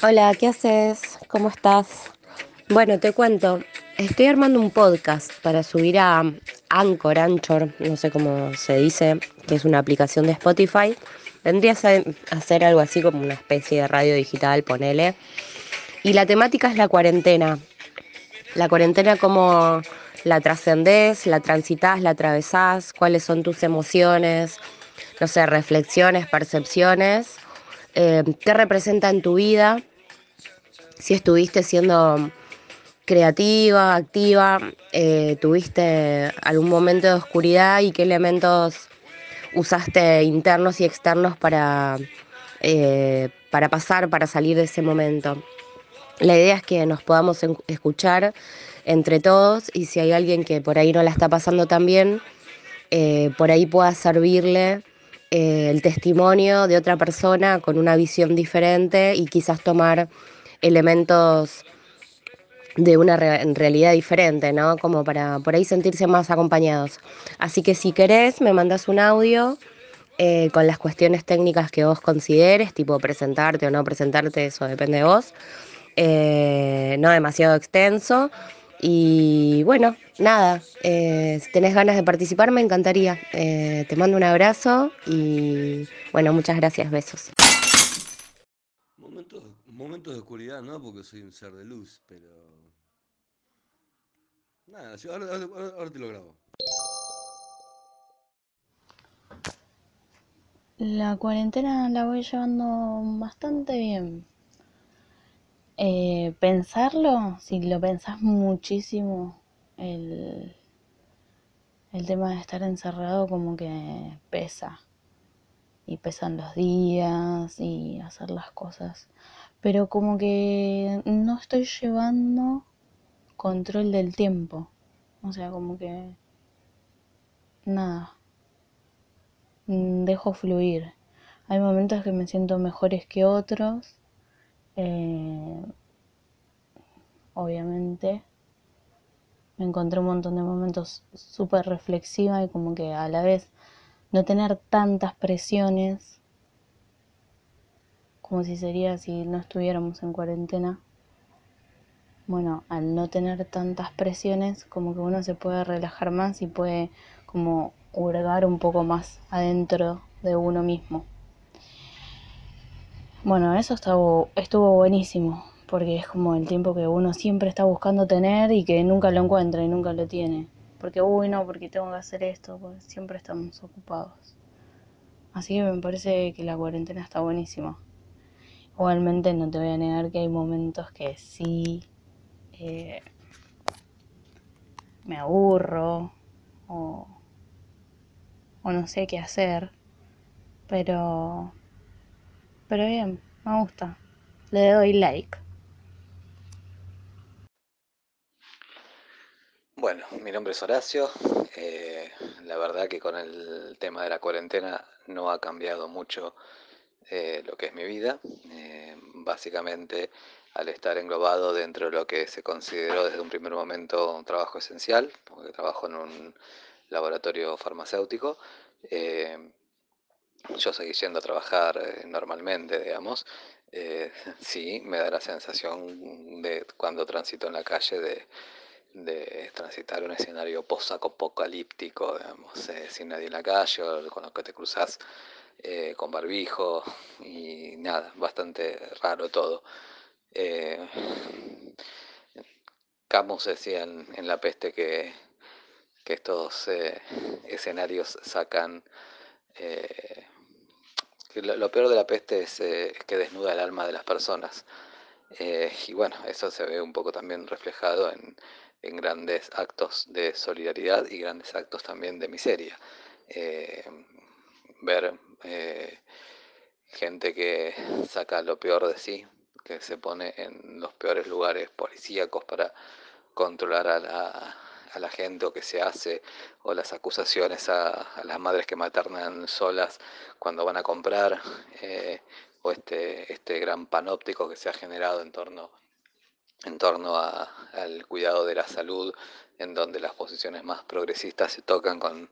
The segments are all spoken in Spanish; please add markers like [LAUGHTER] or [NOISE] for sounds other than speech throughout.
Hola, ¿qué haces? ¿Cómo estás? Bueno, te cuento, estoy armando un podcast para subir a Anchor, Anchor, no sé cómo se dice, que es una aplicación de Spotify. Vendría a ser algo así como una especie de radio digital, ponele. Y la temática es la cuarentena. La cuarentena, cómo la trascendés, la transitas, la atravesás, cuáles son tus emociones, no sé, reflexiones, percepciones, eh, qué representa en tu vida, si estuviste siendo creativa, activa, eh, tuviste algún momento de oscuridad y qué elementos usaste internos y externos para, eh, para pasar, para salir de ese momento. La idea es que nos podamos escuchar entre todos y si hay alguien que por ahí no la está pasando tan bien, eh, por ahí pueda servirle el testimonio de otra persona con una visión diferente y quizás tomar elementos de una re realidad diferente, ¿no? Como para por ahí sentirse más acompañados. Así que si querés, me mandas un audio eh, con las cuestiones técnicas que vos consideres, tipo presentarte o no presentarte, eso depende de vos. Eh, no demasiado extenso. Y bueno, nada, eh, si tenés ganas de participar, me encantaría. Eh, te mando un abrazo y bueno, muchas gracias, besos. Momentos, de oscuridad, no, porque soy un ser de luz, pero. Nada, ahora te lo grabo. La cuarentena la voy llevando bastante bien. Eh, pensarlo, si lo pensás muchísimo, el, el tema de estar encerrado como que pesa. Y pesan los días y hacer las cosas. Pero como que no estoy llevando control del tiempo. O sea, como que nada. Mm, Dejo fluir. Hay momentos que me siento mejores que otros. eh, obviamente. Me encontré un montón de momentos súper reflexiva y como que a la vez no tener tantas presiones como si sería si no estuviéramos en cuarentena. Bueno, al no tener tantas presiones, como que uno se puede relajar más y puede como hurgar un poco más adentro de uno mismo. Bueno, eso estuvo, estuvo buenísimo, porque es como el tiempo que uno siempre está buscando tener y que nunca lo encuentra y nunca lo tiene. Porque, uy, no, porque tengo que hacer esto, porque siempre estamos ocupados. Así que me parece que la cuarentena está buenísima. Igualmente no te voy a negar que hay momentos que sí eh, me aburro o, o no sé qué hacer, pero, pero bien, me gusta. Le doy like. Bueno, mi nombre es Horacio. eh, la verdad que con el tema de la cuarentena no ha cambiado mucho eh, lo que es mi vida. Eh, básicamente, al estar englobado dentro de lo que se consideró desde un primer momento un trabajo esencial, porque trabajo en un laboratorio farmacéutico, yo seguí yendo a trabajar normalmente, digamos. [LAUGHS] Sí, me da la sensación de cuando transito en la calle de, de transitar un escenario post-apocalíptico, digamos, eh, sin nadie en la calle, con los que te cruzas eh, con barbijo y nada, bastante raro todo. Eh, Camus decía en, La Peste que, que estos escenarios sacan... que lo, peor de la peste es, que desnuda el alma de las personas. Y bueno, eso se ve un poco también reflejado en, en grandes actos de solidaridad y grandes actos también de miseria. Eh, ver eh, gente que saca lo peor de sí, que se pone en los peores lugares policíacos para controlar a la, a la gente o que se hace, o las acusaciones a, a las madres que maternan solas cuando van a comprar, eh, o este, este gran panóptico que se ha generado en torno, en torno a, al cuidado de la salud, en donde las posiciones más progresistas se tocan con,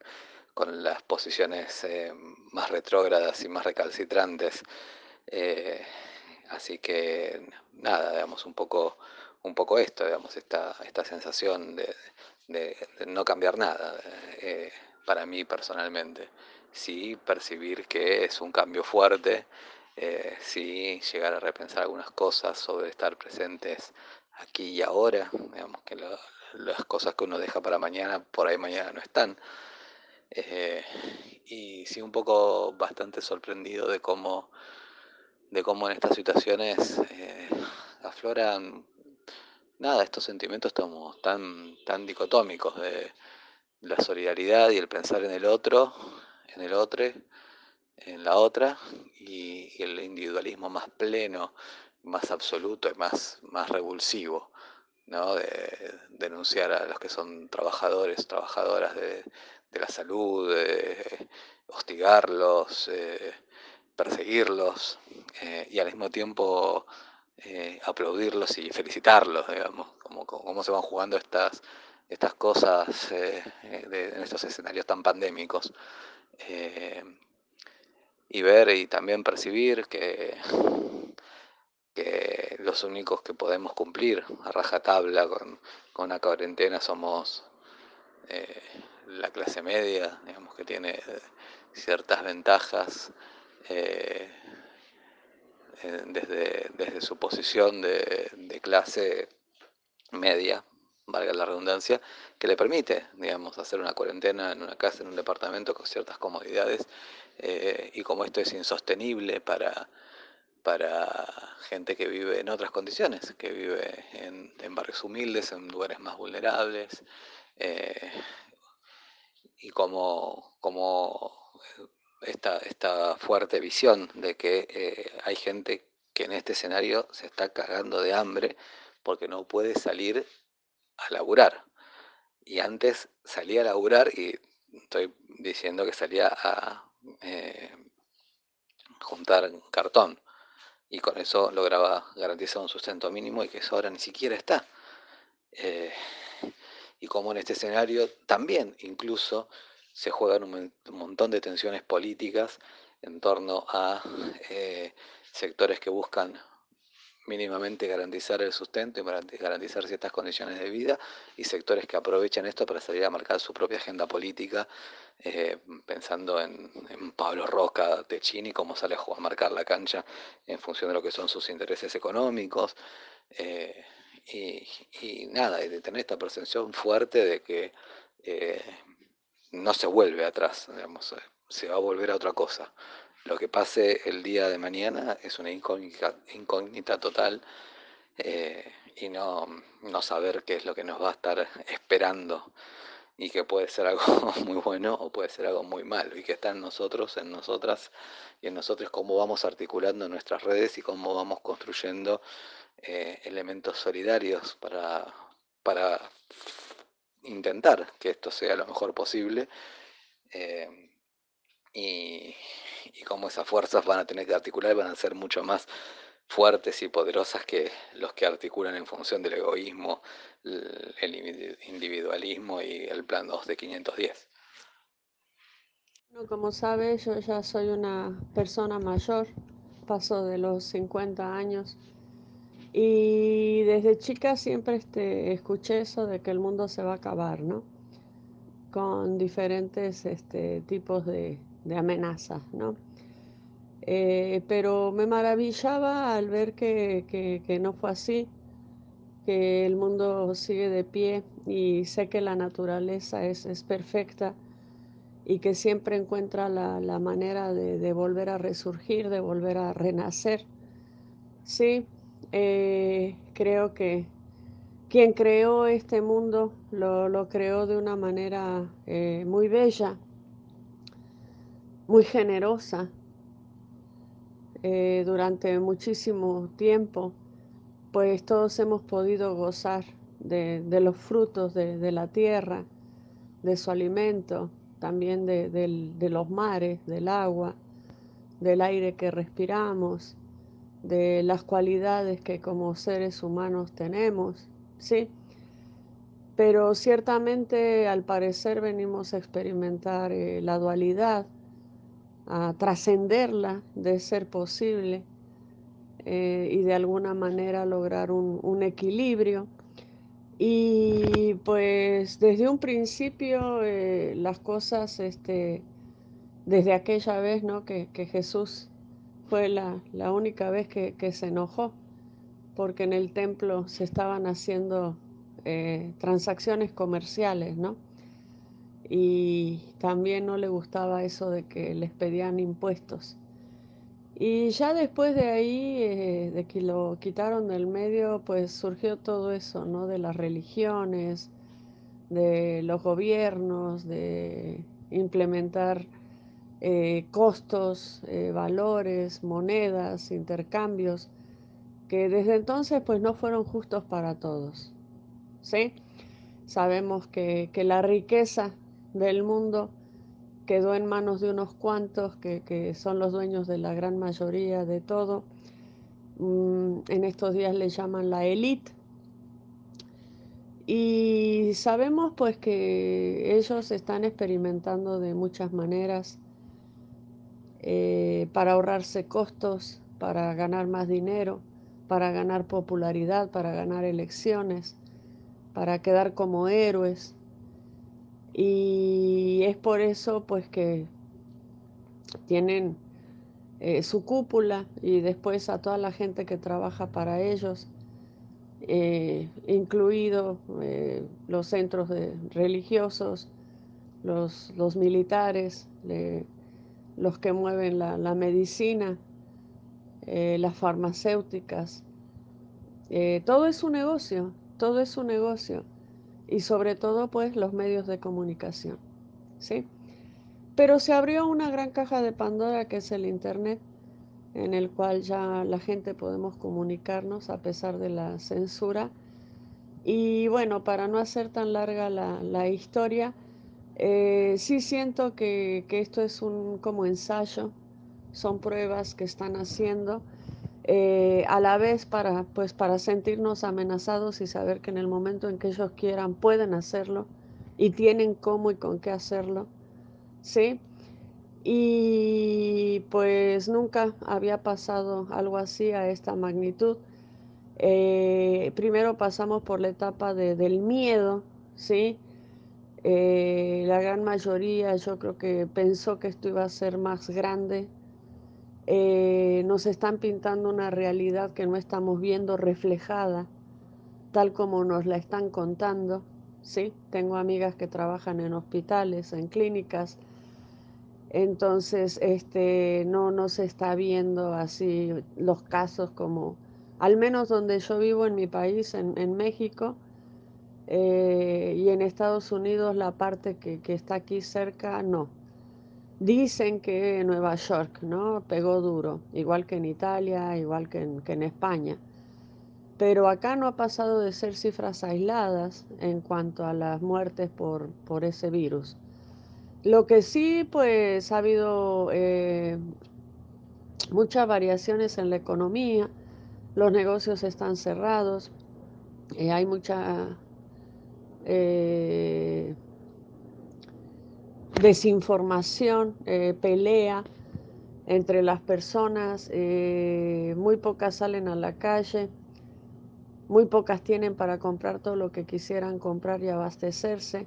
con las posiciones eh, más retrógradas y más recalcitrantes. Eh, así que nada, digamos, un poco, un poco esto, digamos, esta, esta sensación de, no cambiar nada eh, para mí personalmente. Sí percibir que es un cambio fuerte, eh, sí llegar a repensar algunas cosas sobre estar presentes aquí y ahora, digamos que las cosas que uno deja para mañana, por ahí mañana no están. Eh, y sí un poco bastante sorprendido de cómo, de cómo en estas situaciones eh, afloran nada, estos sentimientos tan, tan dicotómicos de la solidaridad y el pensar en el otro, en el otro, en la otra, y, el individualismo más pleno, más absoluto y más, más revulsivo. ¿no? de denunciar a los que son trabajadores, trabajadoras de, de la salud, hostigarlos, eh, perseguirlos eh, y al mismo tiempo eh, aplaudirlos y felicitarlos, digamos, como, cómo se van jugando estas, estas cosas en estos escenarios tan pandémicos. Y ver y también percibir que, que los únicos que podemos cumplir a rajatabla con, con la cuarentena somos la clase media, digamos que tiene eh, ciertas ventajas eh, eh, desde, desde, su posición de, clase media, valga la redundancia, que le permite, digamos, hacer una cuarentena en una casa, en un departamento con ciertas comodidades, y como esto es insostenible para, para gente que vive en otras condiciones, que vive en, barrios humildes, en lugares más vulnerables, y como, como eh, esta, esta, fuerte visión de que eh, hay gente que en este escenario se está cagando de hambre porque no puede salir a laburar. Y antes salía a laburar y estoy diciendo que salía a eh, juntar cartón. Y con eso lograba garantizar un sustento mínimo y que eso ahora ni siquiera está. Y como en este escenario también incluso se juegan un, montón de tensiones políticas en torno a eh, sectores que buscan mínimamente garantizar el sustento y garantizar ciertas condiciones de vida y sectores que aprovechan esto para salir a marcar su propia agenda política, eh, pensando en, Pablo Roca de Chini, cómo sale a, marcar la cancha en función de lo que son sus intereses económicos. Eh, y, nada, y de tener esta percepción fuerte de que eh, no se vuelve atrás, digamos, se va a volver a otra cosa. Lo que pase el día de mañana es una incógnita, total eh, y no, no saber qué es lo que nos va a estar esperando y que puede ser algo [LAUGHS] muy bueno o puede ser algo muy malo y que está en nosotros, en nosotras y en nosotros cómo vamos articulando nuestras redes y cómo vamos construyendo eh, elementos solidarios para, para intentar que esto sea lo mejor posible eh, y, y cómo esas fuerzas van a tener que articular van a ser mucho más fuertes y poderosas que los que articulan en función del egoísmo, el individualismo y el plan 2 de 510. como sabe, yo ya soy una persona mayor, paso de los 50 años y desde chica siempre este, escuché eso de que el mundo se va a acabar, ¿no? Con diferentes este, tipos de, amenazas, ¿no? Eh, pero me maravillaba al ver que, no fue así, que el mundo sigue de pie y sé que la naturaleza es, perfecta y que siempre encuentra la, manera de, de, volver a resurgir, de volver a renacer. Sí, eh, creo que quien creó este mundo lo, creó de una manera eh, muy bella, muy generosa. Eh, durante muchísimo tiempo, pues todos hemos podido gozar de, los frutos de, la tierra, de su alimento, también de los mares, del agua, del aire que respiramos de las cualidades que como seres humanos tenemos, ¿sí? Pero ciertamente al parecer venimos a experimentar eh, la dualidad, a trascenderla de ser posible, eh, y de alguna manera lograr un, equilibrio. Y pues desde un principio eh, las cosas, este, desde aquella vez ¿no? que, Jesús fue la, única vez que, se enojó, porque en el templo se estaban haciendo eh, transacciones comerciales, ¿no? Y también no le gustaba eso de que les pedían impuestos. Y ya después de ahí, eh, de que lo quitaron del medio, pues surgió todo eso, ¿no? De las religiones, de los gobiernos, de implementar eh, costos, eh, valores, monedas, intercambios, que desde entonces pues no fueron justos para todos. ¿Sí? Sabemos que, que la riqueza del mundo quedó en manos de unos cuantos que, son los dueños de la gran mayoría de todo. Mm, en estos días le llaman la élite. Y sabemos pues que ellos están experimentando de muchas maneras eh, para ahorrarse costos, para ganar más dinero, para ganar popularidad, para ganar elecciones, para quedar como héroes. Y es por eso pues que tienen eh, su cúpula y después a toda la gente que trabaja para ellos, eh, incluidos eh, los centros religiosos, los, militares, los que mueven la, la medicina, las farmacéuticas. todo es un negocio, todo es un negocio y sobre todo pues los medios de comunicación. ¿sí? Pero se abrió una gran caja de Pandora que es el Internet, en el cual ya la gente podemos comunicarnos a pesar de la censura. Y bueno, para no hacer tan larga la, historia, eh, sí siento que, que esto es un como ensayo, son pruebas que están haciendo eh, a la vez para, pues, para sentirnos amenazados y saber que en el momento en que ellos quieran pueden hacerlo y tienen cómo y con qué hacerlo, ¿sí? Y pues nunca había pasado algo así a esta magnitud. Eh, primero pasamos por la etapa del miedo, ¿sí? Eh, la gran mayoría yo creo que pensó que esto iba a ser más grande, eh, nos están pintando una realidad que no estamos viendo reflejada tal como nos la están contando. Sí, tengo amigas que trabajan en hospitales, en clínicas, entonces este, no, no se está viendo así los casos como, al menos donde yo vivo en mi país, en, México, eh, y en Estados Unidos, la parte que, que está aquí cerca, no. Dicen que Nueva York ¿no? pegó duro, igual que en Italia, igual que en, España. Pero acá no ha pasado de ser cifras aisladas en cuanto a las muertes por, por ese virus. Lo que sí, pues ha habido eh, muchas variaciones en la economía, los negocios están cerrados, eh, hay mucha eh, desinformación, eh, pelea entre las personas, eh, muy pocas salen a la calle, muy pocas tienen para comprar todo lo que quisieran comprar y abastecerse.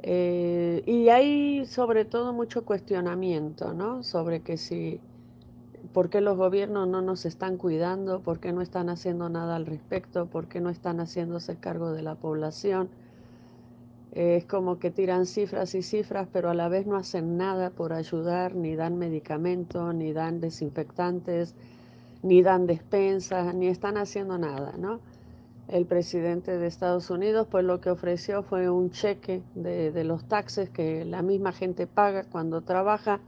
Eh, y hay sobre todo mucho cuestionamiento, ¿no? Sobre que si, ¿por qué los gobiernos no nos están cuidando? ¿Por qué no están haciendo nada al respecto? ¿Por qué no están haciéndose cargo de la población? Es como que tiran cifras y cifras, pero a la vez no hacen nada por ayudar, ni dan medicamentos, ni dan desinfectantes, ni dan despensas, ni están haciendo nada, ¿no? El presidente de Estados Unidos, pues lo que ofreció fue un cheque de, los taxes que la misma gente paga cuando trabaja,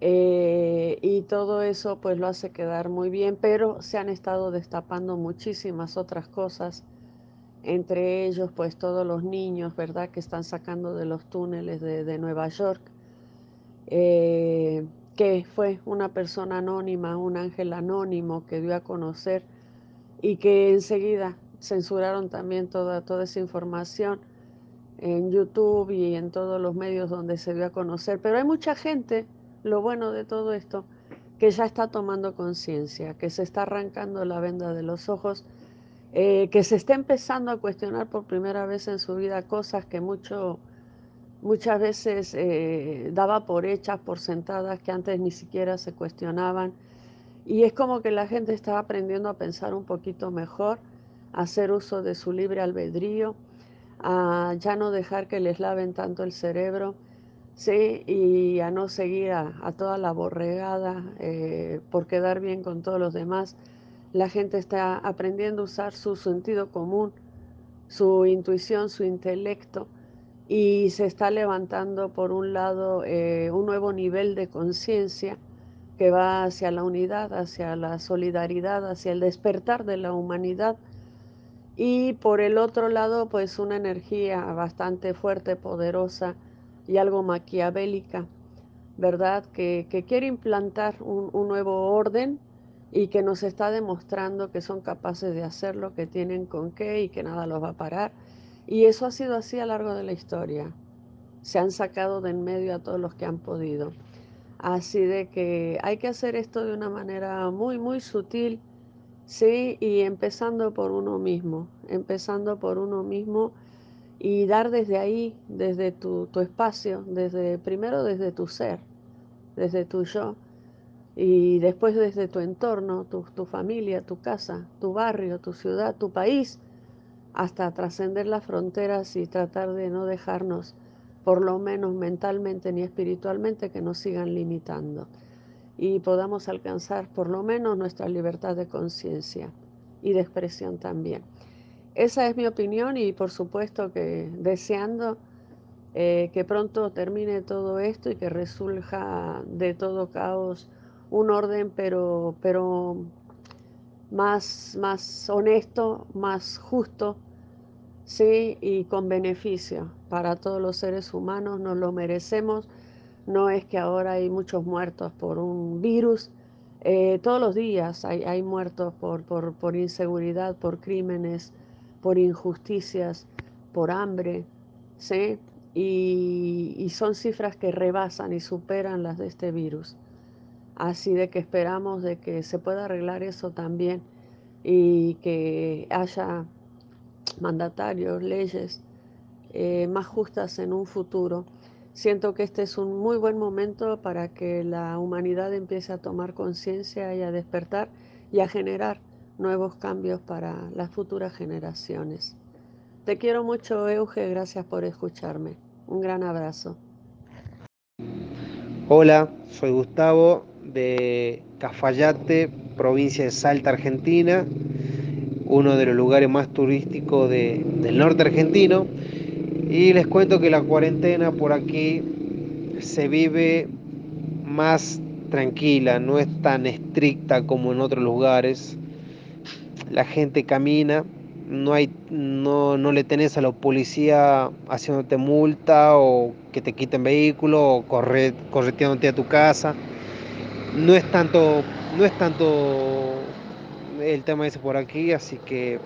eh, y todo eso pues lo hace quedar muy bien, pero se han estado destapando muchísimas otras cosas entre ellos pues todos los niños, ¿verdad?, que están sacando de los túneles de, Nueva York, eh, que fue una persona anónima, un ángel anónimo que dio a conocer y que enseguida censuraron también toda, toda esa información en YouTube y en todos los medios donde se dio a conocer. Pero hay mucha gente, lo bueno de todo esto, que ya está tomando conciencia, que se está arrancando la venda de los ojos, eh, que se está empezando a cuestionar por primera vez en su vida cosas que mucho, muchas veces eh, daba por hechas, por sentadas, que antes ni siquiera se cuestionaban. Y es como que la gente está aprendiendo a pensar un poquito mejor, a hacer uso de su libre albedrío, a ya no dejar que les laven tanto el cerebro Sí, y a no seguir a, toda la borregada eh, por quedar bien con todos los demás. La gente está aprendiendo a usar su sentido común, su intuición, su intelecto, y se está levantando por un lado eh, un nuevo nivel de conciencia que va hacia la unidad, hacia la solidaridad, hacia el despertar de la humanidad. Y por el otro lado, pues una energía bastante fuerte, poderosa, y algo maquiavélica, ¿verdad? Que, quiere implantar un, nuevo orden y que nos está demostrando que son capaces de hacerlo, que tienen con qué y que nada los va a parar. Y eso ha sido así a lo largo de la historia. Se han sacado de en medio a todos los que han podido. Así de que hay que hacer esto de una manera muy, muy sutil, sí, y empezando por uno mismo, empezando por uno mismo y dar desde ahí, desde tu, espacio, desde primero desde tu ser, desde tu yo, y después desde tu entorno, tu, tu familia, tu casa, tu barrio, tu ciudad, tu país, hasta trascender las fronteras y tratar de no dejarnos, por lo menos mentalmente ni espiritualmente, que nos sigan limitando y podamos alcanzar por lo menos nuestra libertad de conciencia y de expresión también. Esa es mi opinión y por supuesto que deseando eh, que pronto termine todo esto y que resurja de todo caos un orden, pero, pero más, más honesto, más justo, sí, y con beneficio para todos los seres humanos, nos lo merecemos. No es que ahora hay muchos muertos por un virus, eh, todos los días hay, hay muertos por, por, por inseguridad, por crímenes, por injusticias, por hambre, ¿sí? Y, son cifras que rebasan y superan las de este virus. Así de que esperamos de que se pueda arreglar eso también y que haya mandatarios, leyes eh, más justas en un futuro. Siento que este es un muy buen momento para que la humanidad empiece a tomar conciencia y a despertar y a generar nuevos cambios para las futuras generaciones. Te quiero mucho, Euge, gracias por escucharme. Un gran abrazo. Hola, soy Gustavo de Cafayate, provincia de Salta, Argentina, uno de los lugares más turísticos del norte argentino. Y les cuento que la cuarentena por aquí se vive más tranquila, no es tan estricta como en otros lugares la gente camina, no, hay, no, no le tenés a la policía haciéndote multa o que te quiten vehículo o corre, correteándote a tu casa. No es tanto, no es tanto el tema ese por aquí, así que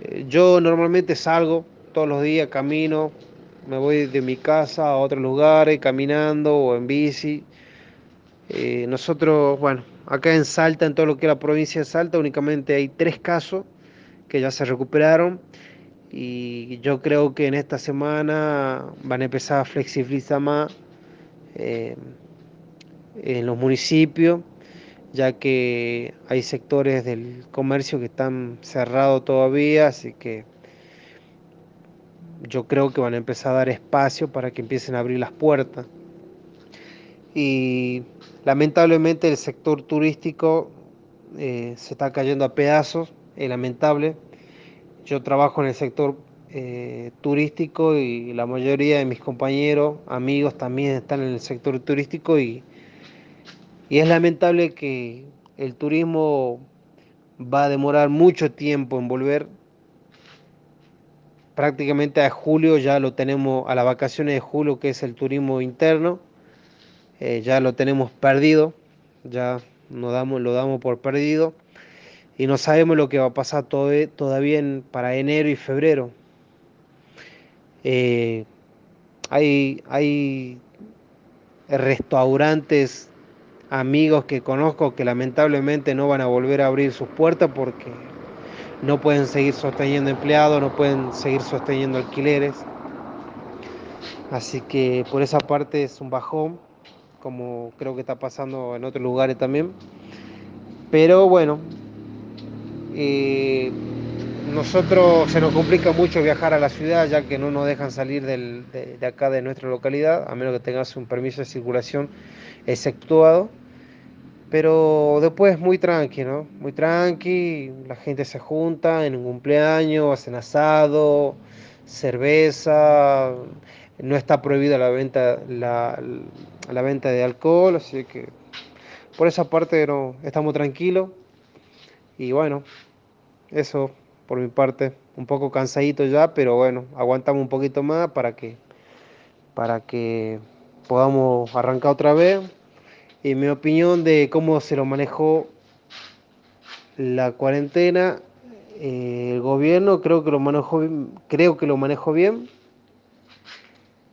eh, yo normalmente salgo todos los días, camino, me voy de mi casa a otros lugares caminando o en bici. Eh, nosotros, bueno, Acá en Salta, en todo lo que es la provincia de Salta, únicamente hay tres casos que ya se recuperaron y yo creo que en esta semana van a empezar a flexibilizar más eh, en los municipios, ya que hay sectores del comercio que están cerrados todavía, así que yo creo que van a empezar a dar espacio para que empiecen a abrir las puertas. Y Lamentablemente el sector turístico eh, se está cayendo a pedazos, es lamentable. Yo trabajo en el sector eh, turístico y la mayoría de mis compañeros, amigos también están en el sector turístico y, y es lamentable que el turismo va a demorar mucho tiempo en volver. Prácticamente a julio ya lo tenemos, a las vacaciones de julio, que es el turismo interno eh, ya lo tenemos perdido, ya no damos, lo damos por perdido y no sabemos lo que va a pasar todavía para enero y febrero. Eh, hay, hay restaurantes amigos que conozco que lamentablemente no van a volver a abrir sus puertas porque no pueden seguir sosteniendo empleados, no pueden seguir sosteniendo alquileres. Así que por esa parte es un bajón, como creo que está pasando en otros lugares también. Pero bueno, eh, nosotros se nos complica mucho viajar a la ciudad ya que no nos dejan salir de, de, acá de nuestra localidad, a menos que tengas un permiso de circulación exceptuado. Pero después muy tranqui, ¿no? Muy tranqui, la gente se junta en un cumpleaños, hacen asado, cerveza, no está prohibida la venta, la, la venta de alcohol, así que por esa parte no, estamos tranquilos. Y bueno, eso por mi parte, un poco cansadito ya, pero bueno, aguantamos un poquito más para que, para que podamos arrancar otra vez. Y mi opinión de cómo se lo manejó la cuarentena, eh, el gobierno creo que lo manejó, creo que lo manejó bien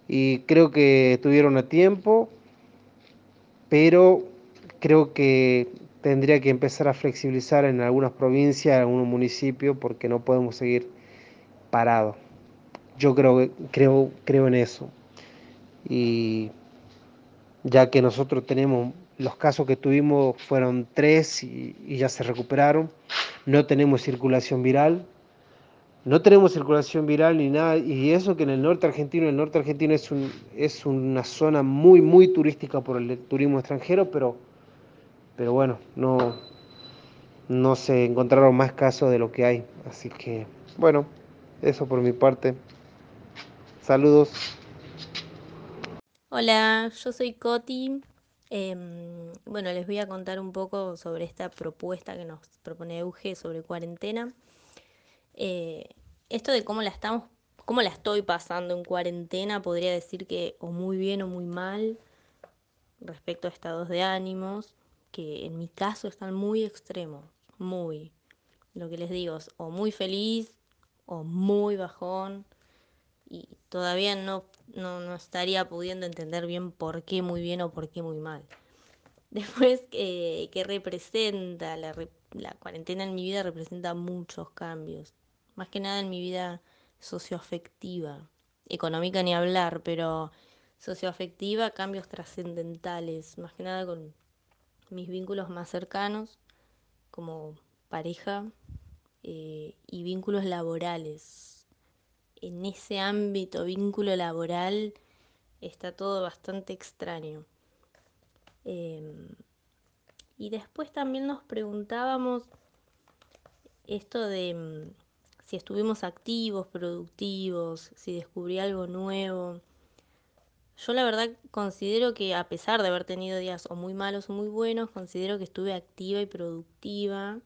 y creo que estuvieron a tiempo, pero creo que tendría que empezar a flexibilizar en algunas provincias, en algunos municipios, porque no podemos seguir parados. Yo creo, creo, creo en eso. Y ya que nosotros tenemos, los casos que tuvimos fueron tres y, ya se recuperaron, no tenemos circulación viral, no tenemos circulación viral ni nada, y eso que en el norte argentino, el norte argentino es, un, es una zona muy, muy turística por el turismo extranjero, pero pero bueno, no, no se encontraron más casos de lo que hay. Así que, bueno, eso por mi parte. Saludos. Hola, yo soy Coti. Eh, bueno, les voy a contar un poco sobre esta propuesta que nos propone Euge sobre cuarentena. Eh, esto de cómo la estamos, cómo la estoy pasando en cuarentena, podría decir que o muy bien o muy mal respecto a estados de ánimos que en mi caso están muy extremos, muy. Lo que les digo es o muy feliz o muy bajón y todavía no, no, no estaría pudiendo entender bien por qué muy bien o por qué muy mal. [LAUGHS] Después, eh, ¿qué representa? La, la cuarentena en mi vida representa muchos cambios. Más que nada en mi vida socioafectiva. Económica ni hablar, pero socioafectiva, cambios trascendentales. Más que nada con mis vínculos más cercanos como pareja eh, y vínculos laborales. En ese ámbito, vínculo laboral, está todo bastante extraño. Eh, y después también nos preguntábamos esto de mm, si estuvimos activos, productivos, si descubrí algo nuevo. Yo la verdad considero que a pesar de haber tenido días o muy malos o muy buenos, considero que estuve activa y productiva.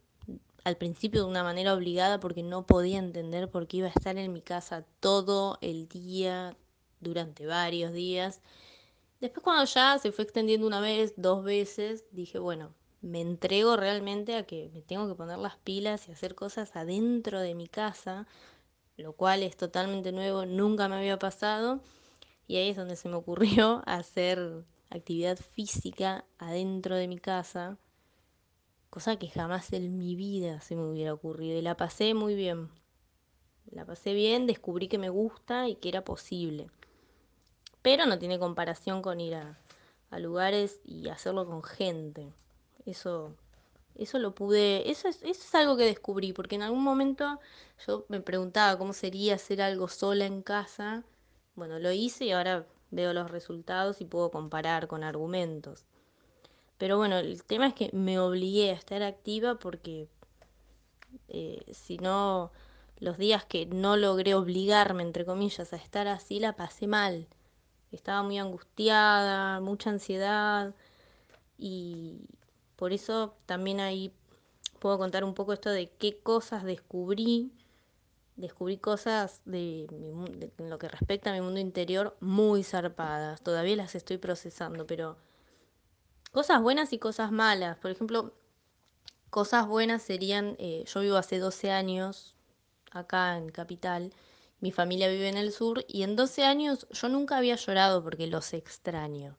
Al principio de una manera obligada porque no podía entender por qué iba a estar en mi casa todo el día durante varios días. Después cuando ya se fue extendiendo una vez, dos veces, dije, bueno, me entrego realmente a que me tengo que poner las pilas y hacer cosas adentro de mi casa, lo cual es totalmente nuevo, nunca me había pasado y ahí es donde se me ocurrió [LAUGHS] hacer actividad física adentro de mi casa, cosa que jamás en mi vida se me hubiera ocurrido. Y la pasé muy bien. La pasé bien, descubrí que me gusta y que era posible. Pero no tiene comparación con ir a, lugares y hacerlo con gente. Eso, eso lo pude, eso es, eso es algo que descubrí, porque en algún momento yo me preguntaba cómo sería hacer algo sola en casa bueno, lo hice y ahora veo los resultados y puedo comparar con argumentos. Pero bueno, el tema es que me obligué a estar activa porque eh, si no, los días que no logré obligarme, entre comillas, a estar así, la pasé mal. Estaba muy angustiada, mucha ansiedad y por eso también ahí puedo contar un poco esto de qué cosas descubrí descubrí cosas de, de, en lo que respecta a mi mundo interior muy zarpadas. Todavía las estoy procesando, pero cosas buenas y cosas malas. Por ejemplo, cosas buenas serían, eh, yo vivo hace 12 años acá en Capital, mi familia vive en el sur y en 12 años yo nunca había llorado porque los extraño.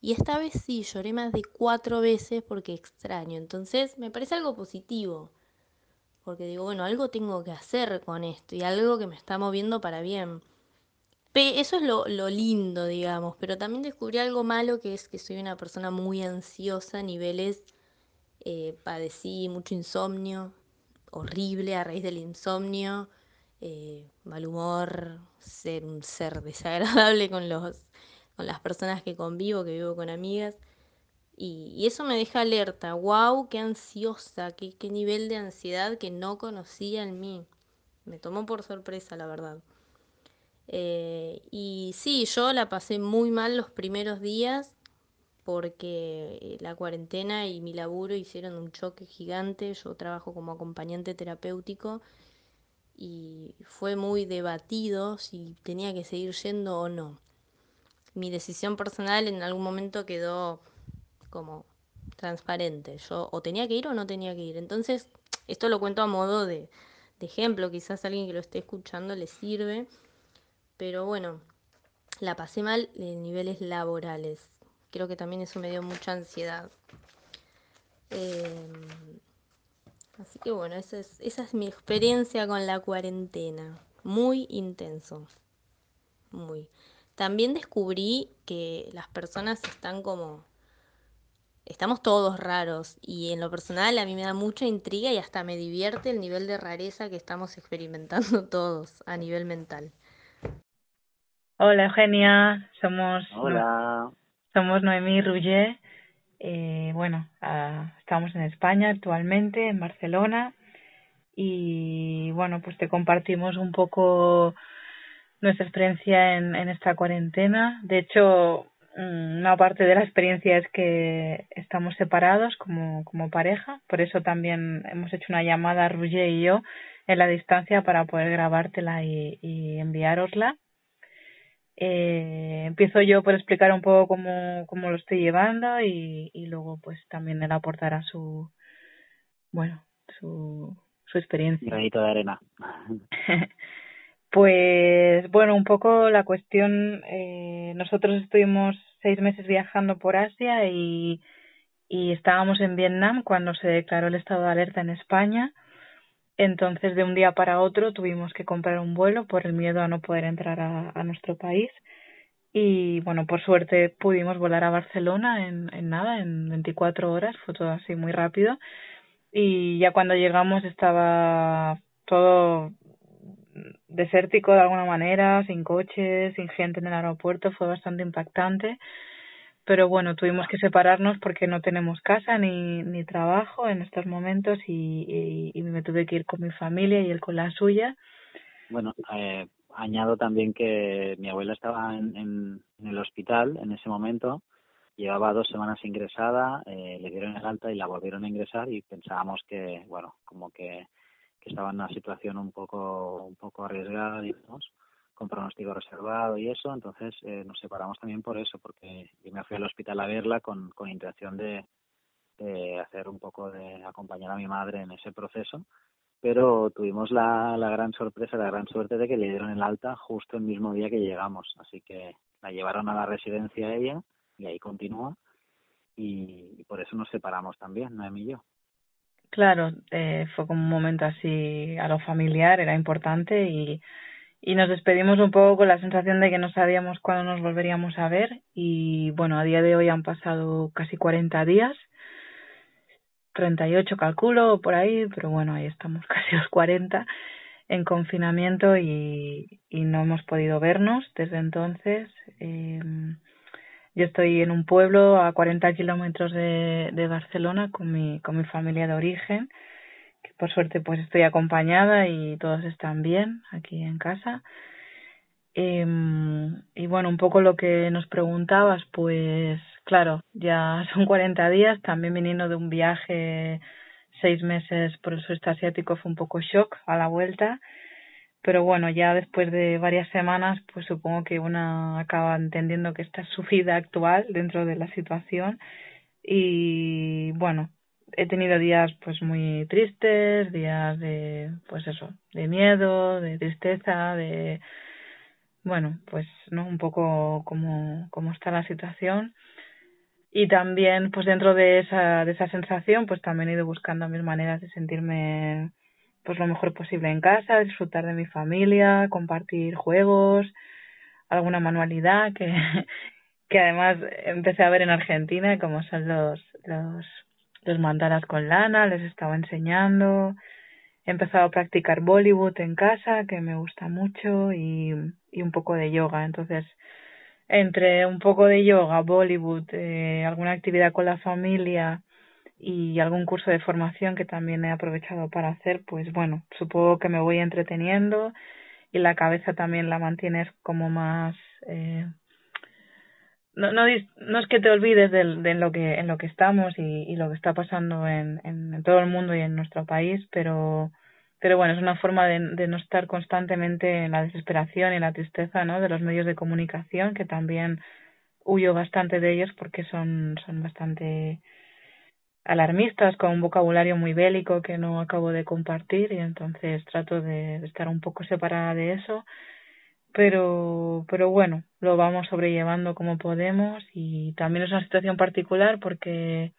Y esta vez sí, lloré más de cuatro veces porque extraño. Entonces me parece algo positivo. Porque digo, bueno, algo tengo que hacer con esto y algo que me está moviendo para bien. Eso es lo, lindo, digamos, pero también descubrí algo malo que es que soy una persona muy ansiosa a niveles, eh, padecí mucho insomnio, horrible a raíz del insomnio, eh, mal humor, ser un ser desagradable con, los, con las personas que convivo, que vivo con amigas. Y, eso me deja alerta, wow, qué ansiosa, qué, qué nivel de ansiedad que no conocía en mí. Me tomó por sorpresa, la verdad. Eh, y sí, yo la pasé muy mal los primeros días porque la cuarentena y mi laburo hicieron un choque gigante. Yo trabajo como acompañante terapéutico y fue muy debatido si tenía que seguir yendo o no. Mi decisión personal en algún momento quedó como transparente. Yo o tenía que ir o no tenía que ir. Entonces, esto lo cuento a modo de, de ejemplo. Quizás alguien que lo esté escuchando le sirve. Pero bueno, la pasé mal en niveles laborales. Creo que también eso me dio mucha ansiedad. Em, así que bueno, esa es, esa es mi experiencia con la cuarentena. Muy intenso. Muy. También descubrí que las personas están como... Estamos todos raros y en lo personal a mí me da mucha intriga y hasta me divierte el nivel de rareza que estamos experimentando [LAUGHS] todos a nivel mental. Hola Eugenia, somos Hola. somos Noemí Rugger. Eh, bueno, ah, estamos en España actualmente, en Barcelona, y bueno, pues te compartimos un poco nuestra experiencia en, en esta cuarentena. De hecho, mm, una parte de la experiencia es que estamos separados como, como pareja, por eso también hemos hecho una llamada Rugger y yo en la distancia para poder grabártela y, y enviárosla. Eh, empiezo yo por explicar un poco cómo, cómo lo estoy llevando y, y luego pues también él aportará su, bueno, su, su experiencia. Granito de arena. [LAUGHS] pues bueno, un poco la cuestión, eh, nosotros estuvimos seis meses viajando por Asia y, y estábamos en Vietnam cuando se declaró el estado de alerta en España entonces, de un día para otro tuvimos que comprar un vuelo por el miedo a no poder entrar a, nuestro país. Y bueno, por suerte pudimos volar a Barcelona en, en nada, en 24 horas, fue todo así muy rápido. Y ya cuando llegamos estaba todo desértico de alguna manera, sin coches, sin gente en el aeropuerto, fue bastante impactante pero bueno, tuvimos que separarnos porque no tenemos casa ni, ni trabajo en estos momentos y, y, me tuve que ir con mi familia y él con la suya. Bueno, eh, añado también que mi abuela estaba en, en, el hospital en ese momento, llevaba dos semanas ingresada, eh, le dieron el alta y la volvieron a ingresar y pensábamos que, bueno, como que, que estaba en una situación un poco, un poco arriesgada, digamos con pronóstico reservado y eso, entonces eh, nos separamos también por eso, porque yo me fui al hospital a verla con, con intención de, hacer un poco de acompañar a mi madre en ese proceso, pero tuvimos la, la gran sorpresa, la gran suerte de que le dieron el alta justo el mismo día que llegamos, así que la llevaron a la residencia ella y ahí continúa y, por eso nos separamos también, Noemí y yo. Claro, eh, fue como un momento así a lo familiar, era importante y y nos despedimos un poco con la sensación de que no sabíamos cuándo nos volveríamos a ver y bueno, a día de hoy han pasado casi 40 días, 38 calculo por ahí, pero bueno, ahí estamos [LAUGHS] casi los 40 en confinamiento y, no hemos podido vernos desde entonces. Eh, yo estoy en un pueblo a 40 kilómetros de, de Barcelona con mi, con mi familia de origen por suerte pues estoy acompañada y todos están bien aquí en casa. Eh, y bueno, un poco lo que nos preguntabas, pues claro, ya [LAUGHS] son 40 días, también viniendo de un viaje seis meses por el sudeste asiático fue un poco shock a la vuelta, pero bueno, ya después de varias semanas, pues supongo que una acaba entendiendo que esta es su [LAUGHS] vida actual dentro de la situación y bueno, he tenido días pues muy tristes, días de pues eso, de miedo, de tristeza, de bueno, pues no un poco como cómo está la situación. y también pues dentro de esa, de esa sensación pues también he ido buscando mis maneras de sentirme pues lo mejor posible en casa, disfrutar de mi familia, compartir juegos, alguna manualidad que, [LAUGHS] que además empecé a ver en Argentina como son los, los, los mandalas con lana, les estaba enseñando, he empezado a practicar Bollywood en casa que me gusta mucho y, y un poco de yoga, entonces entre un poco de yoga, Bollywood, eh, alguna actividad con la familia y algún curso de formación que también he aprovechado para hacer, pues bueno, supongo que me voy entreteniendo y la cabeza también la mantienes como más eh, no, no, no es que te olvides de, lo que en lo que estamos y, lo que está pasando en, todo el mundo y en nuestro país pero pero bueno, es una forma de, no estar constantemente en la desesperación y la tristeza. De los medios de comunicación, que también huyo bastante de ellos porque son, son bastante alarmistas, con un vocabulario muy bélico que no acabo de compartir y entonces trato de estar un poco separada de eso. Pero, pero bueno, lo vamos sobrellevando como podemos y también es una situación particular porque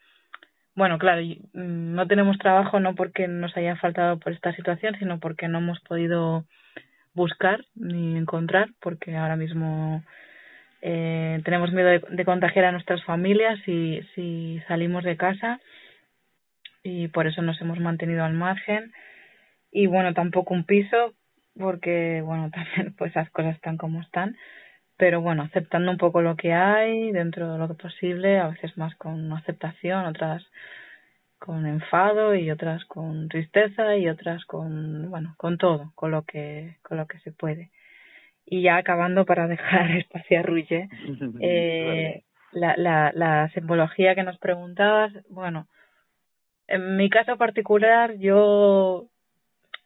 bueno, claro, mm, no tenemos trabajo no porque nos haya faltado por esta situación, sino porque no hemos podido buscar ni encontrar, porque ahora mismo eh, tenemos miedo de, contagiar a nuestras familias si, si salimos de casa y por eso nos hemos mantenido al margen. Y bueno, tampoco un piso, porque bueno, [LAUGHS] también pues las cosas están como están pero bueno, aceptando un poco lo que hay dentro de lo que posible, a veces más con aceptación, otras con enfado y otras con tristeza y otras con bueno, con todo, con lo que con lo que se puede. Y ya acabando para [LAUGHS] dejar espacio a Ruye, [LAUGHS] eh, la, la, la simbología que nos preguntabas, bueno, en mi caso particular yo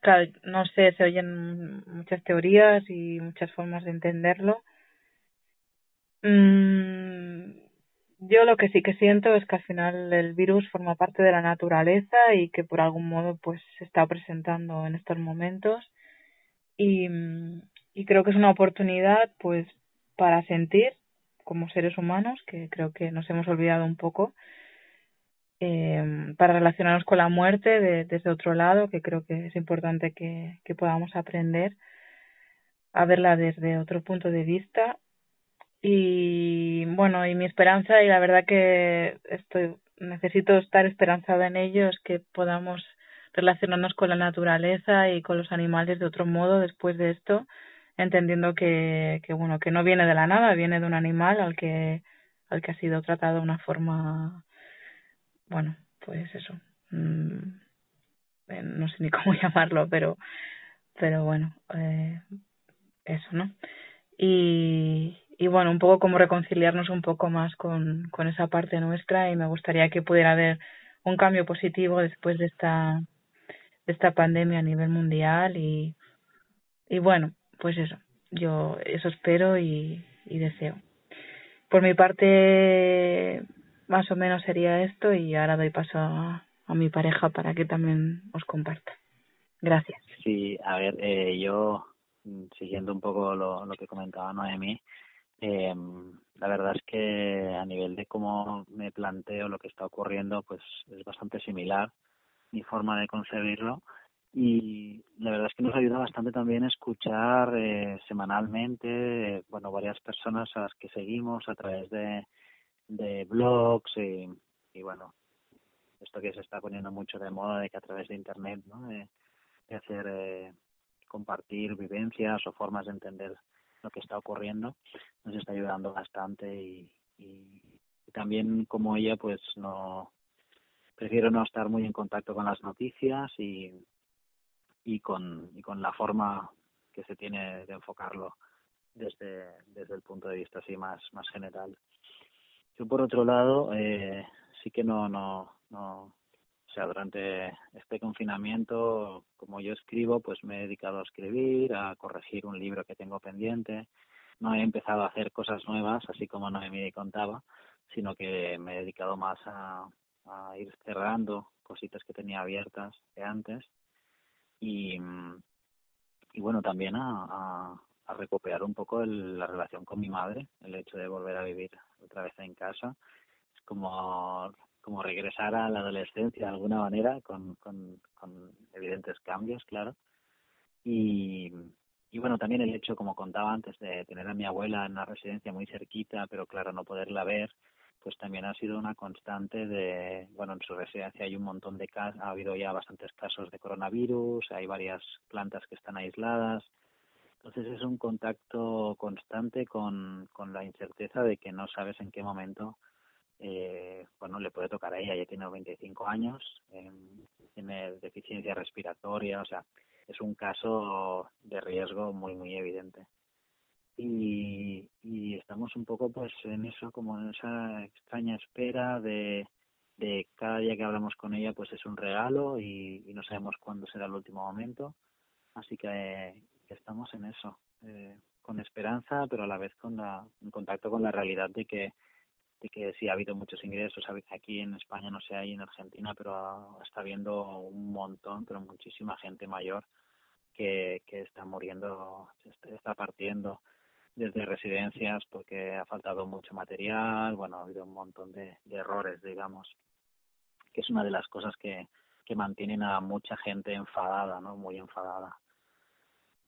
claro, no sé, se oyen muchas teorías y muchas formas de entenderlo. Mm, yo lo que sí que siento es que al final el virus forma parte de la naturaleza y que por algún modo pues se está presentando en estos momentos. Y, y creo que es una oportunidad pues para sentir como seres humanos que creo que nos hemos olvidado un poco eh, para relacionarnos con la muerte de, desde otro lado que creo que es importante que, que podamos aprender a verla desde otro punto de vista. Y bueno, y mi esperanza y la verdad que estoy necesito estar esperanzada en ello es que podamos relacionarnos con la naturaleza y con los animales de otro modo después de esto, entendiendo que, que bueno, que no viene de la nada, viene de un animal al que al que ha sido tratado de una forma bueno, pues eso. Mmm, no sé ni [LAUGHS] cómo llamarlo, pero pero bueno, eh, eso, ¿no? Y y bueno, un poco como reconciliarnos un poco más con, con esa parte nuestra y me gustaría que pudiera haber un cambio positivo después de esta, de esta pandemia a nivel mundial y, y bueno, pues eso, yo eso espero y, y deseo. Por mi parte, más o menos sería esto y ahora doy paso a, mi pareja para que también os comparta. Gracias. Sí, a ver, eh, yo siguiendo un poco lo, lo que comentaba Noemi, eh, la verdad es que a nivel de cómo me planteo lo que está ocurriendo, pues es bastante similar mi forma de concebirlo y la verdad es que nos ayuda bastante también escuchar eh, semanalmente, bueno, varias personas a las que seguimos a través de, de blogs y, y bueno, esto que se está poniendo mucho de moda de que a través de internet, ¿no? De, de hacer eh, compartir vivencias o formas de entender lo que está ocurriendo nos está ayudando bastante y, y, y también como ella pues no prefiero no estar muy en contacto con las noticias y y con y con la forma que se tiene de enfocarlo desde desde el punto de vista así más más general yo por otro lado eh, sí que no no no o sea durante este confinamiento como yo escribo pues me he dedicado a escribir a corregir un libro que tengo pendiente. No he empezado a hacer cosas nuevas, así como Noemí contaba, sino que me he dedicado más a, a ir cerrando cositas que tenía abiertas de antes. Y, y bueno, también a, a recuperar un poco el, la relación con mi madre, el hecho de volver a vivir otra vez en casa. Es como, como regresar a la adolescencia de alguna manera, con, con, con evidentes cambios, claro. Y, y bueno, también el hecho, como contaba antes, de tener a mi abuela en una residencia muy cerquita, pero claro, no poderla ver, pues también ha sido una constante de, bueno, en su residencia hay un montón de casos, ha habido ya bastantes casos de coronavirus, hay varias plantas que están aisladas, entonces es un contacto constante con, con la incerteza de que no sabes en qué momento, eh, bueno, le puede tocar a ella, ya tiene 25 años, eh, tiene deficiencia respiratoria, o sea, es un caso de riesgo muy, muy evidente. Y, y estamos un poco pues en eso, como en esa extraña espera de, de cada día que hablamos con ella pues es un regalo y, y no sabemos cuándo será el último momento. Así que estamos en eso, eh, con esperanza, pero a la vez con la, en contacto con la realidad de que de que sí ha habido muchos ingresos. Aquí en España no sé ahí en Argentina pero está habiendo un montón pero muchísima gente mayor que, que está muriendo está partiendo desde residencias porque ha faltado mucho material. Bueno ha habido un montón de, de errores digamos que es una de las cosas que que mantienen a mucha gente enfadada no muy enfadada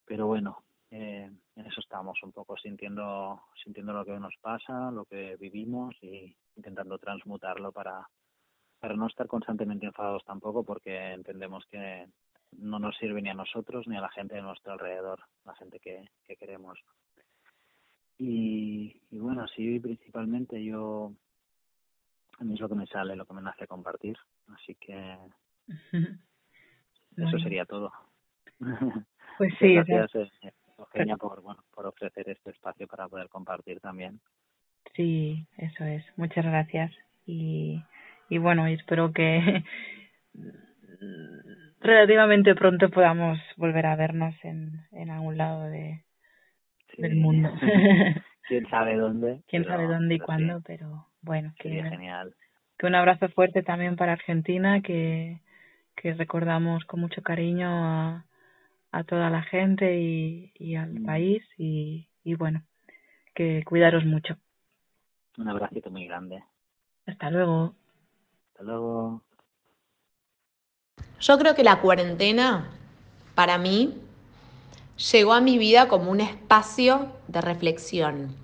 pero bueno eh, en eso estamos un poco sintiendo sintiendo lo que nos pasa lo que vivimos y intentando transmutarlo para para no estar constantemente enfadados tampoco porque entendemos que no nos sirve ni a nosotros ni a la gente de nuestro alrededor la gente que, que queremos. Y, y bueno así principalmente yo a mí es lo que me sale lo que me nace compartir así que [LAUGHS] eso sería todo [LAUGHS] pues sí gracias eh, Eugenia por, bueno, por ofrecer este espacio para poder compartir también. Sí, eso es. Muchas gracias. Y, y bueno, espero que [LAUGHS] relativamente pronto podamos volver a vernos en, en algún lado de, sí. del mundo. [LAUGHS] Quién sabe dónde. Quién pero, sabe dónde y cuándo, sí. pero bueno, que, genial. que un abrazo fuerte también para Argentina, que, que recordamos con mucho cariño a, a toda la gente y, y al país y, y bueno, que cuidaros mucho. Un abracito muy grande. Hasta luego. Hasta luego. Yo creo que la cuarentena, para mí, llegó a mi vida como un espacio de reflexión,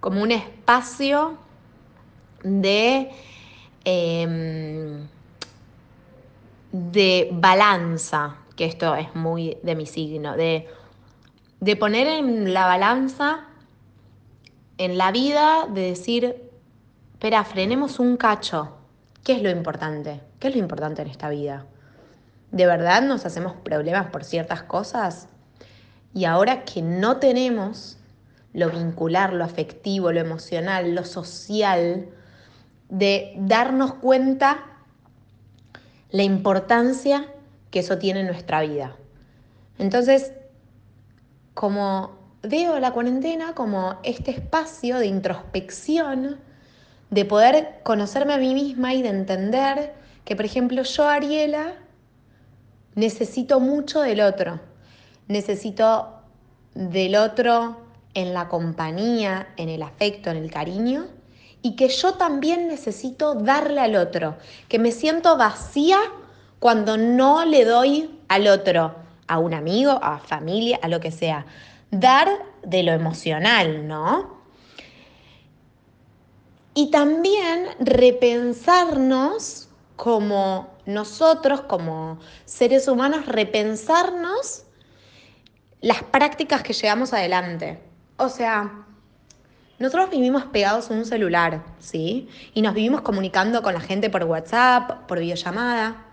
como un espacio de, eh, de balanza, que esto es muy de mi signo, de, de poner en la balanza, en la vida, de decir, espera, frenemos un cacho. ¿Qué es lo importante? ¿Qué es lo importante en esta vida? ¿De verdad nos hacemos problemas por ciertas cosas? Y ahora que no tenemos lo vincular, lo afectivo, lo emocional, lo social, de darnos cuenta la importancia que eso tiene en nuestra vida. Entonces, como veo la cuarentena como este espacio de introspección, de poder conocerme a mí misma y de entender que, por ejemplo, yo, Ariela, necesito mucho del otro. Necesito del otro en la compañía, en el afecto, en el cariño, y que yo también necesito darle al otro, que me siento vacía cuando no le doy al otro, a un amigo, a familia, a lo que sea. Dar de lo emocional, ¿no? Y también repensarnos como nosotros, como seres humanos, repensarnos las prácticas que llevamos adelante. O sea, nosotros vivimos pegados a un celular, ¿sí? Y nos vivimos comunicando con la gente por WhatsApp, por videollamada.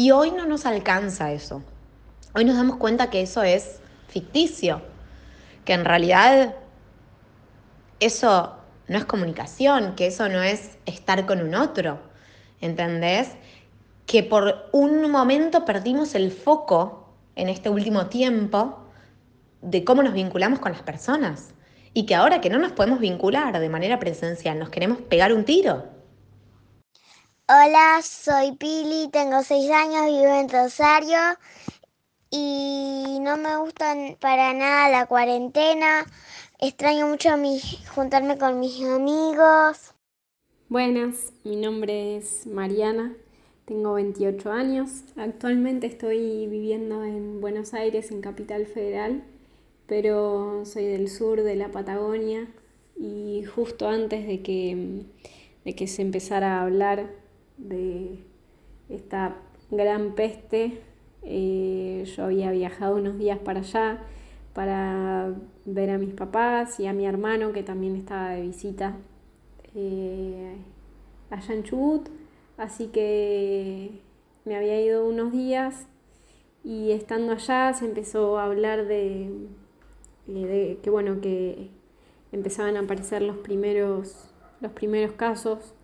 Y hoy no nos alcanza eso. Hoy nos damos cuenta que eso es ficticio, que en realidad eso no es comunicación, que eso no es estar con un otro, ¿entendés? Que por un momento perdimos el foco en este último tiempo de cómo nos vinculamos con las personas y que ahora que no nos podemos vincular de manera presencial, nos queremos pegar un tiro. Hola, soy Pili, tengo seis años, vivo en Rosario y no me gusta para nada la cuarentena. Extraño mucho mi, juntarme con mis amigos. Buenas, mi nombre es Mariana, tengo 28 años. Actualmente estoy viviendo en Buenos Aires, en Capital Federal, pero soy del sur de la Patagonia y justo antes de que, de que se empezara a hablar de esta gran peste, eh, yo había viajado unos días para allá para ver a mis papás y a mi hermano que también estaba de visita eh, allá en Chubut, así que me había ido unos días y estando allá se empezó a hablar de, eh, que bueno que empezaban a aparecer los primeros los primeros casos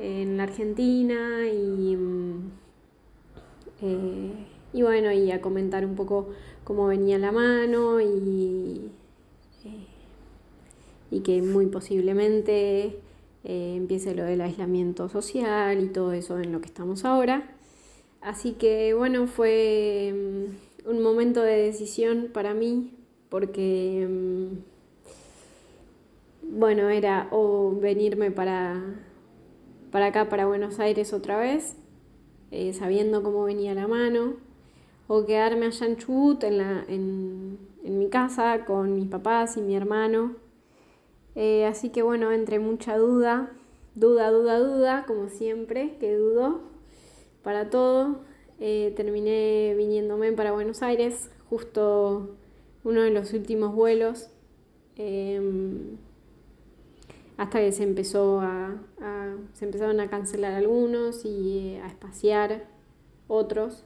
en la Argentina y, mm, eh, y bueno y a comentar un poco cómo venía la mano y, y que muy posiblemente eh, empiece lo del aislamiento social y todo eso en lo que estamos ahora. Así que bueno, fue mm, un momento de decisión para mí porque, mm, bueno, era o venirme para, para acá, para Buenos Aires otra vez, eh, sabiendo cómo venía la mano, o quedarme allá en Chubut, en, la, en, en mi casa, con mis papás y mi hermano. Eh, así que bueno, entre mucha duda, duda, duda, duda, como siempre, que dudo para todo, eh, terminé viniéndome para Buenos Aires, justo uno de los últimos vuelos, em, hasta que se empezó a, se empezaron a cancelar algunos y eh, a espaciar otros.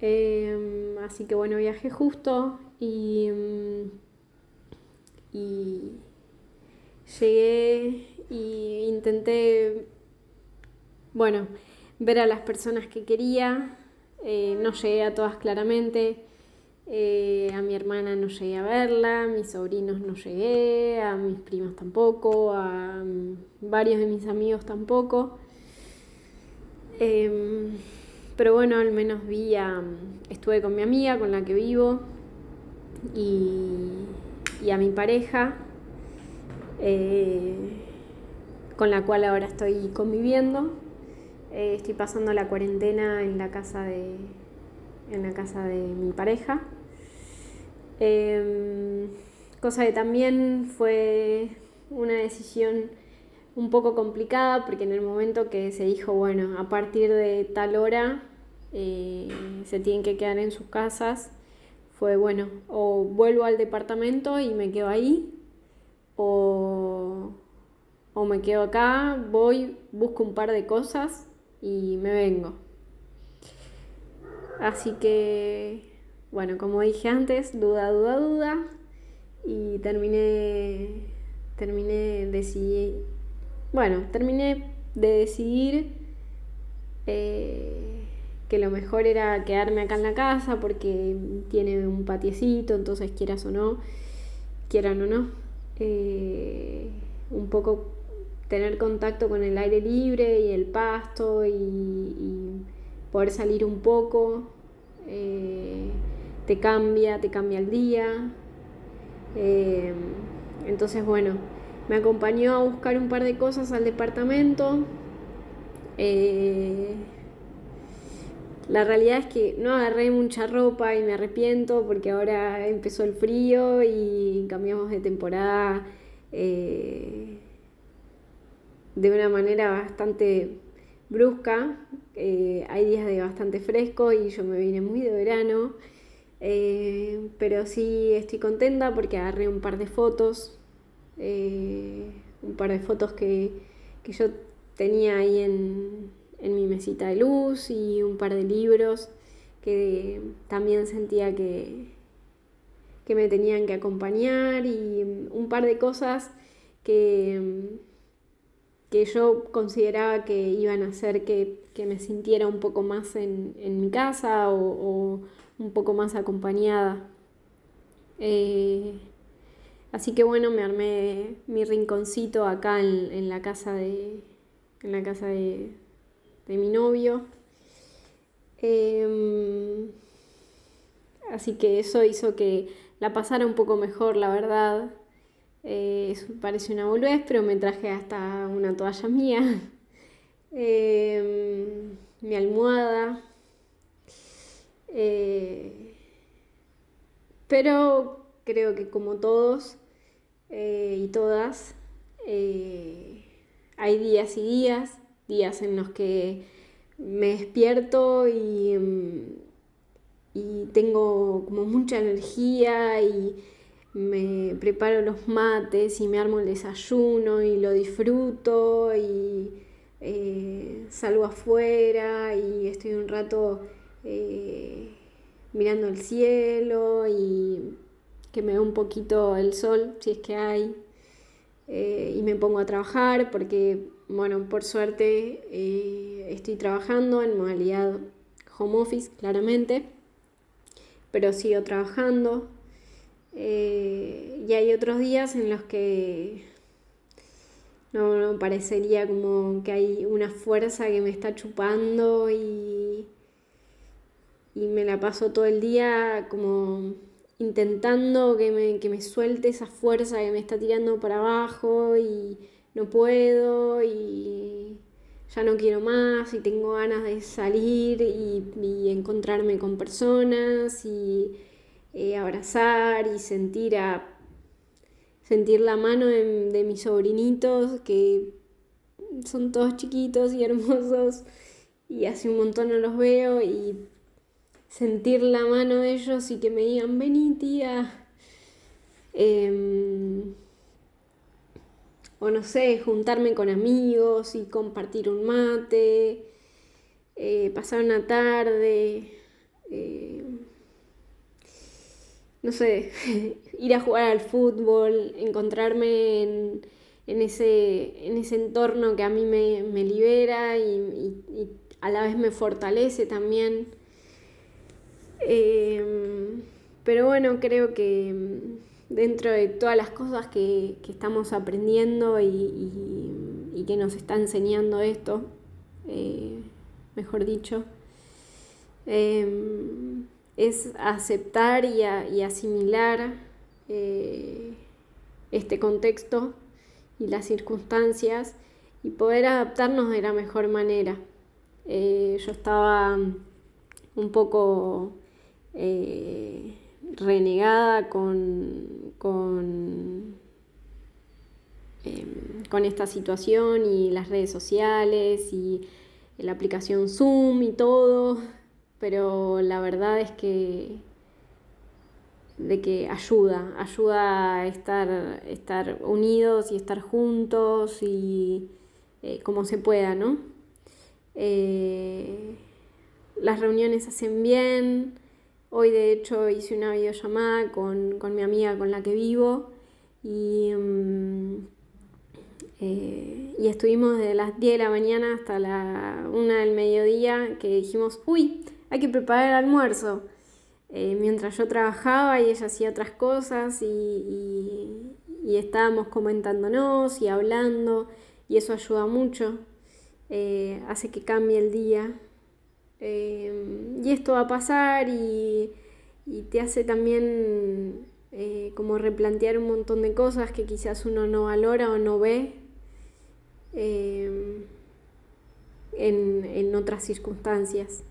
Em, así que bueno, viajé justo y, em, y llegué e intenté, bueno, ver a las personas que quería. Eh, no llegué a todas claramente. Eh, a mi hermana no llegué a verla, a mis sobrinos no llegué, a mis primas tampoco, a mm, varios de mis amigos tampoco. Em, pero bueno, al menos vi a, estuve con mi amiga con la que vivo y a mi pareja eh, con la cual ahora estoy conviviendo. Eh, estoy pasando la cuarentena en la casa de, en la casa de mi pareja. Em, cosa que también fue una decisión un poco complicada porque en el momento que se dijo, bueno, a partir de tal hora eh, se tienen que quedar en sus casas, fue bueno, o vuelvo al departamento y me quedo ahí, o, o me quedo acá, voy, busco un par de cosas y me vengo. Así que, bueno, como dije antes, duda, duda, duda. Y terminé, terminé, decidí, bueno, terminé de decidir eh, que lo mejor era quedarme acá en la casa porque tiene un patiecito, entonces quieras o no, quieran o no, eh, un poco tener contacto con el aire libre y el pasto y, poder salir un poco, eh, te cambia, te cambia el día. Eh, entonces, bueno, me acompañó a buscar un par de cosas al departamento. La realidad es que no agarré mucha ropa y me arrepiento porque ahora empezó el frío y cambiamos de temporada eh, de una manera bastante brusca. Eh, hay días de bastante fresco y yo me vine muy de verano. Eh, pero sí estoy contenta porque agarré un par de fotos. un par de fotos que, que yo tenía ahí en, en mi mesita de luz y un par de libros que también sentía que, que me tenían que acompañar y un par de cosas que, que yo consideraba que iban a hacer que, me sintiera un poco más en, mi casa o, un poco más acompañada. Eh, así que bueno, me armé mi rinconcito acá en, la casa de, en la casa de, de mi novio. Em, así que eso hizo que la pasara un poco mejor, la verdad. Eh, parece una boludez, pero me traje hasta una toalla mía. [LAUGHS] Em, mi almohada. Eh, pero creo que como todos eh, y todas, hay días y días, días en los que me despierto y, mm, y tengo como mucha energía y me preparo los mates y me armo el desayuno y lo disfruto y eh, salgo afuera y estoy un rato eh, mirando el cielo y que me dé un poquito el sol si es que hay eh, y me pongo a trabajar porque bueno por suerte estoy trabajando en modalidad home office claramente pero sigo trabajando. Eh, y hay otros días en los que no, parecería como que hay una fuerza que me está chupando y, y me la paso todo el día como intentando que me, que me suelte esa fuerza que me está tirando para abajo y no puedo y ya no quiero más y tengo ganas de salir y, y encontrarme con personas y eh, abrazar y sentir, a, sentir la mano de, mis sobrinitos que son todos chiquitos y hermosos y hace un montón no los veo y sentir la mano de ellos y que me digan, vení tía. Em, o no sé, juntarme con amigos y compartir un mate, eh, pasar una tarde. Eh, no sé, [LAUGHS] ir a jugar al fútbol, encontrarme en, ese, en ese entorno que a mí me, libera y, a la vez me fortalece también. Em, pero bueno, creo que dentro de todas las cosas que, estamos aprendiendo y, que nos está enseñando esto, eh, mejor dicho, em, es aceptar y, asimilar eh, este contexto y las circunstancias y poder adaptarnos de la mejor manera. Eh, yo estaba un poco eh, renegada con, con, em, con esta situación y las redes sociales y la aplicación Zoom y todo pero la verdad es que de que ayuda, ayuda a estar, estar unidos y estar juntos y eh, como se pueda, ¿no? Eh, las reuniones hacen bien. Hoy de hecho hice una videollamada con, con mi amiga con la que vivo y, mm, eh, y estuvimos desde las 10 de la mañana hasta la 1 del mediodía que dijimos, uy, hay que preparar el almuerzo. Eh, mientras yo trabajaba y ella hacía otras cosas y, estábamos comentándonos y hablando y eso ayuda mucho, eh, hace que cambie el día. Eh, y esto va a pasar y, te hace también como replantear un montón de cosas que quizás uno no valora o no ve en, en otras circunstancias.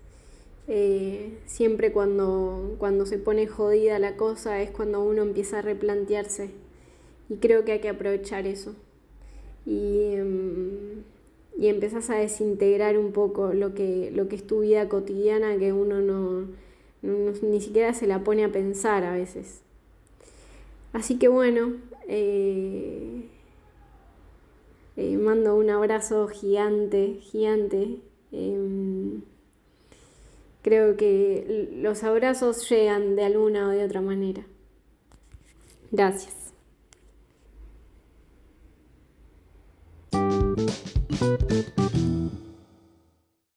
Eh, siempre cuando, cuando se pone jodida la cosa es cuando uno empieza a replantearse. Y creo que hay que aprovechar eso. Y, em, y empezás a desintegrar un poco lo que, lo que es tu vida cotidiana que uno no, ni siquiera se la pone a pensar a veces. Así que bueno, eh, eh, mando un abrazo gigante, gigante. Em, Creo que los abrazos llegan de alguna o de otra manera. Gracias. Thank you.